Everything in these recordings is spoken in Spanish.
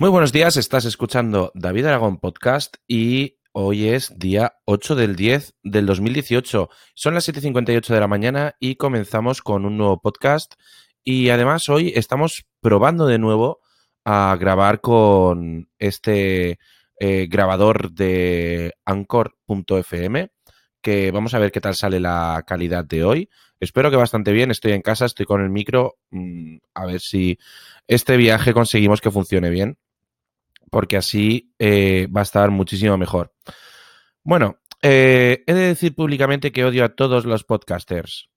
Muy buenos días, estás escuchando David Aragón Podcast y hoy es día 8 del 10 del 2018. Son las 7.58 de la mañana y comenzamos con un nuevo podcast y además hoy estamos probando de nuevo a grabar con este eh, grabador de anchor.fm que vamos a ver qué tal sale la calidad de hoy. Espero que bastante bien, estoy en casa, estoy con el micro, mm, a ver si este viaje conseguimos que funcione bien porque así eh, va a estar muchísimo mejor. Bueno, eh, he de decir públicamente que odio a todos los podcasters.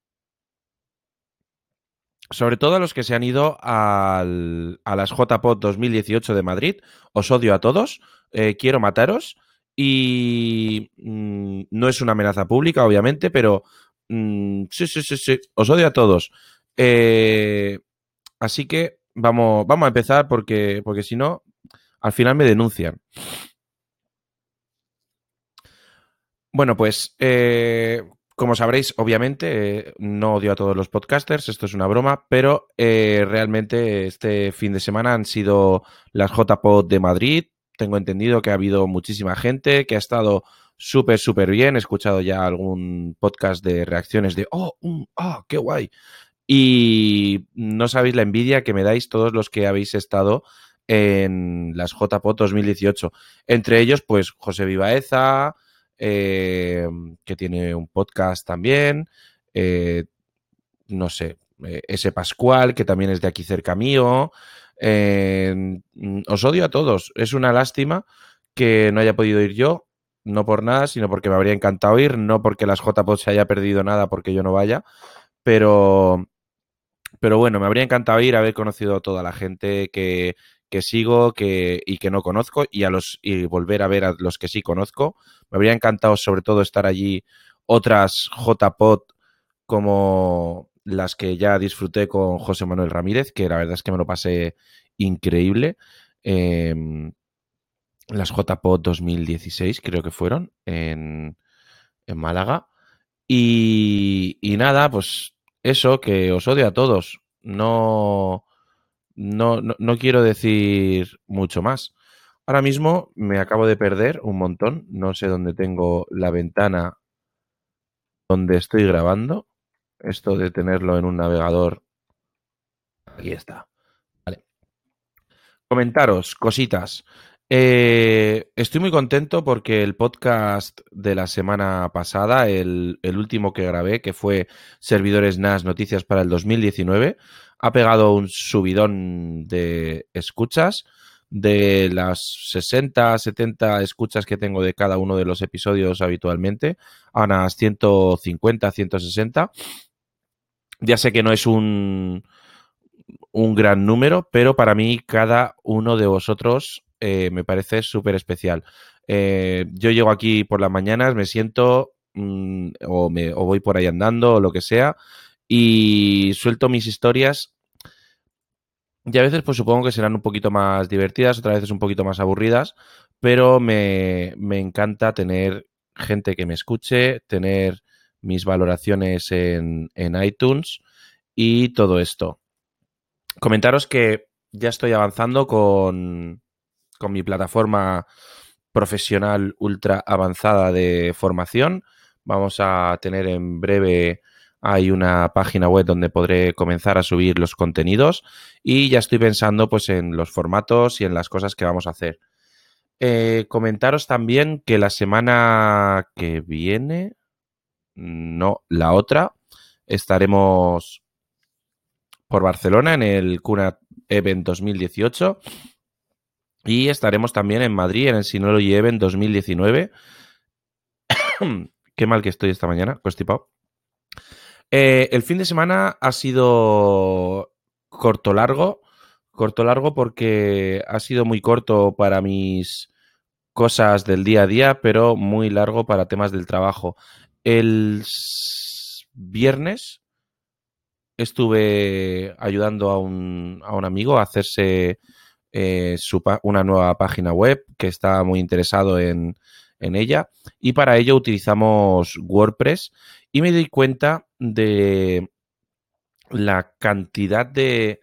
Sobre todo a los que se han ido a las JPod 2018 de Madrid. Os odio a todos. Eh, quiero mataros. Y mm, no es una amenaza pública, obviamente, pero mm, sí, sí, sí, sí. Os odio a todos. así que vamos, vamos a empezar porque, porque si no, al final me denuncian. Bueno, pues eh, como sabréis, obviamente, eh, no odio a todos los podcasters, esto es una broma, pero eh, realmente este fin de semana han sido las JPod de Madrid. Tengo entendido que ha habido muchísima gente, que ha estado súper, súper bien. He escuchado ya algún podcast de reacciones de, oh, ah, qué guay. Y no sabéis la envidia que me dais todos los que habéis estado en las JPOT 2018. Entre ellos, pues José Vivaeza, eh, que tiene un podcast también, eh, no sé, eh, ese Pascual, que también es de aquí cerca mío. os odio a todos. Es una lástima que no haya podido ir yo, no por nada, sino porque me habría encantado ir, no porque las JPOT se haya perdido nada porque yo no vaya, pero, pero bueno, me habría encantado ir, haber conocido a toda la gente que, que sigo que, y que no conozco y a los y volver a ver a los que sí conozco. Me habría encantado sobre todo estar allí otras JPod como las que ya disfruté con José Manuel Ramírez, que la verdad es que me lo pasé increíble. Em, las JPod 2016 creo que fueron en, en Málaga. Y, y nada, pues eso, que os odio a todos. No, no, no, quiero decir mucho más. Ahora mismo me acabo de perder un montón. No sé dónde tengo la ventana donde estoy grabando. Esto de tenerlo en un navegador. Aquí está. Vale. Comentaros, cositas. Eh, estoy muy contento porque el podcast de la semana pasada, el, el, último que grabé, que fue Servidores NAS Noticias para el 2019, ha pegado un subidón de escuchas. De las 60, 70 escuchas que tengo de cada uno de los episodios habitualmente, a unas 150, 160. Ya sé que no es un, un gran número, pero para mí cada uno de vosotros eh, me parece súper especial. Eh, yo llego aquí por las mañanas, me siento mm, o, me, o voy por ahí andando o lo que sea y suelto mis historias y a veces pues supongo que serán un poquito más divertidas, otras veces un poquito más aburridas, pero me, me encanta tener gente que me escuche, tener mis valoraciones en, en iTunes y todo esto. Comentaros que ya estoy avanzando con, con mi plataforma profesional ultra avanzada de formación. Vamos a tener en breve hay una página web donde podré comenzar a subir los contenidos y ya estoy pensando pues en los formatos y en las cosas que vamos a hacer. Eh, comentaros también que la semana que viene, no, la otra, estaremos por Barcelona en el Cuna Event 2018 y estaremos también en Madrid en el Synology Event 2019. Qué mal que estoy esta mañana, constipado. Eh, el fin de semana ha sido corto largo, corto largo porque ha sido muy corto para mis cosas del día a día, pero muy largo para temas del trabajo. El viernes estuve ayudando a un, a un amigo a hacerse eh, una nueva página web que está muy interesado en, en ella y para ello utilizamos WordPress y me di cuenta de la cantidad de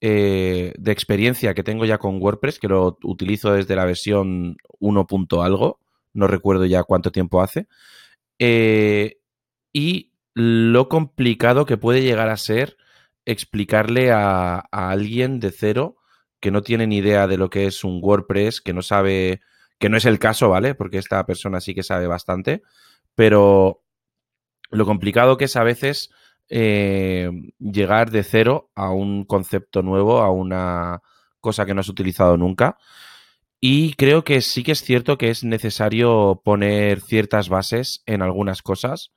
eh, de experiencia que tengo ya con WordPress, que lo utilizo desde la versión 1. algo, no recuerdo ya cuánto tiempo hace, eh, y lo complicado que puede llegar a ser explicarle a, a, alguien de cero que no tiene ni idea de lo que es un WordPress, que no sabe, que no es el caso, ¿vale? Porque esta persona sí que sabe bastante, pero lo complicado que es a veces eh, llegar de cero a un concepto nuevo, a una cosa que no has utilizado nunca. Y creo que sí que es cierto que es necesario poner ciertas bases en algunas cosas.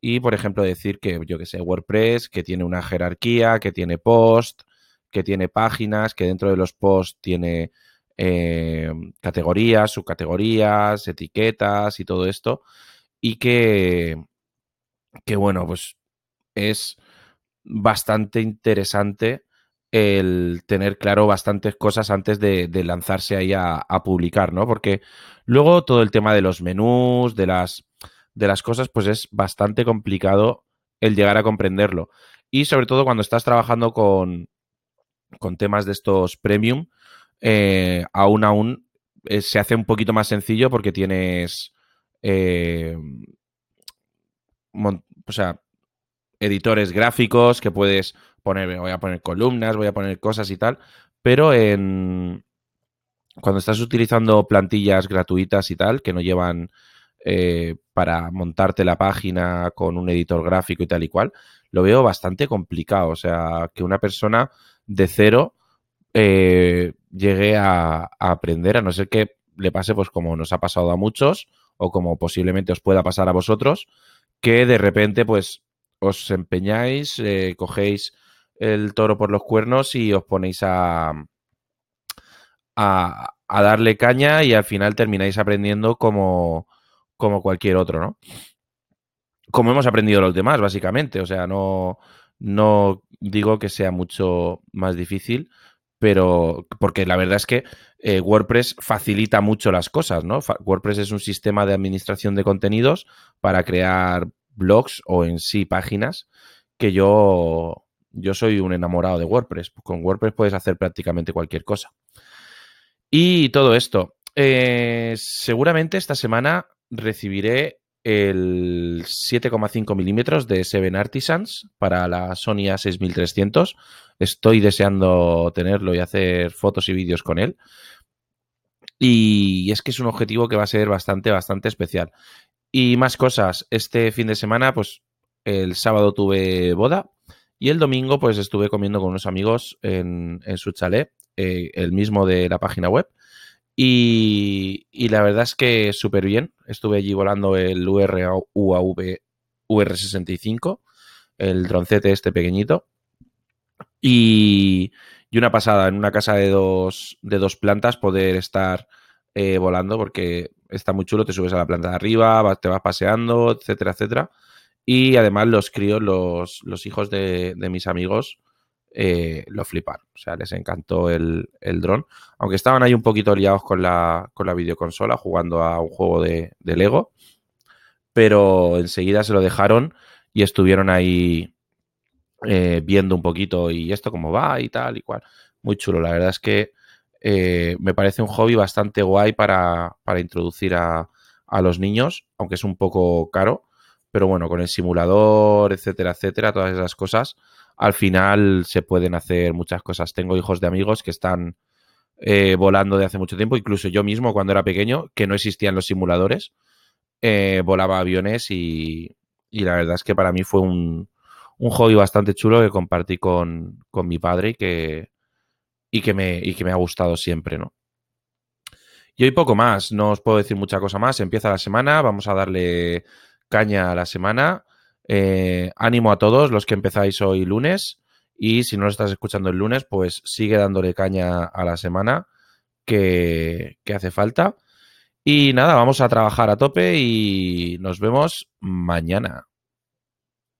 Y, por ejemplo, decir que, yo que sé, WordPress, que tiene una jerarquía, que tiene post, que tiene páginas, que dentro de los posts tiene eh, categorías, subcategorías, etiquetas y todo esto. Y que, que bueno, pues es bastante interesante el tener claro bastantes cosas antes de, lanzarse ahí a, publicar, ¿no? Porque luego todo el tema de los menús, de las, de las cosas, pues es bastante complicado el llegar a comprenderlo. Y sobre todo cuando estás trabajando con, con temas de estos premium, eh, aún aún eh, se hace un poquito más sencillo porque tienes... Eh, o sea, editores gráficos que puedes poner, voy a poner columnas, voy a poner cosas y tal, pero en cuando estás utilizando plantillas gratuitas y tal, que no llevan eh, para montarte la página con un editor gráfico y tal y cual, lo veo bastante complicado. O sea, que una persona de cero eh, llegue a, a, aprender, a no ser que le pase pues como nos ha pasado a muchos o como posiblemente os pueda pasar a vosotros, que de repente pues os empeñáis, eh, cogéis el toro por los cuernos y os ponéis a, a, darle caña y al final termináis aprendiendo como, como cualquier otro, ¿no? Como hemos aprendido los demás, básicamente. O sea, no, no digo que sea mucho más difícil, pero porque la verdad es que eh, WordPress facilita mucho las cosas, ¿no? WordPress es un sistema de administración de contenidos para crear blogs o en sí páginas que yo, yo soy un enamorado de WordPress. Con WordPress puedes hacer prácticamente cualquier cosa. Y todo esto. Eh, seguramente esta semana recibiré el 7,5 milímetros de Seven Artisans para la Sony A6300. Estoy deseando tenerlo y hacer fotos y vídeos con él. Y es que es un objetivo que va a ser bastante, bastante especial. Y más cosas. Este fin de semana, pues el sábado tuve boda y el domingo, pues estuve comiendo con unos amigos en, su chalet, eh, el mismo de la página web. Y, la verdad es que súper bien. Estuve allí volando el UAV UR65, el droncete este pequeñito. Y, y, una pasada, en una casa de dos, de dos plantas, poder estar eh, volando, porque está muy chulo, te subes a la planta de arriba, te vas paseando, etcétera, etcétera. Y además los críos, los, los hijos de, mis amigos, eh, lo fliparon. O sea, les encantó el, el dron. Aunque estaban ahí un poquito liados con la, con la videoconsola, jugando a un juego de, Lego. Pero enseguida se lo dejaron y estuvieron ahí eh, viendo un poquito y esto cómo va y tal y cual. Muy chulo. La verdad es que eh, me parece un hobby bastante guay para, introducir a, los niños, aunque es un poco caro, pero bueno, con el simulador, etcétera, etcétera, todas esas cosas, al final se pueden hacer muchas cosas. Tengo hijos de amigos que están eh, volando de hace mucho tiempo, incluso yo mismo cuando era pequeño, que no existían los simuladores, volaba aviones y, la verdad es que para mí fue un, un hobby bastante chulo que compartí con, con mi padre y que, y que me, y que me ha gustado siempre, ¿no? Y hoy poco más, no os puedo decir mucha cosa más. Empieza la semana, vamos a darle caña a la semana. Eh, ánimo a todos los que empezáis hoy lunes. Y si no lo estás escuchando el lunes, pues sigue dándole caña a la semana que, que hace falta. Y nada, vamos a trabajar a tope y nos vemos mañana.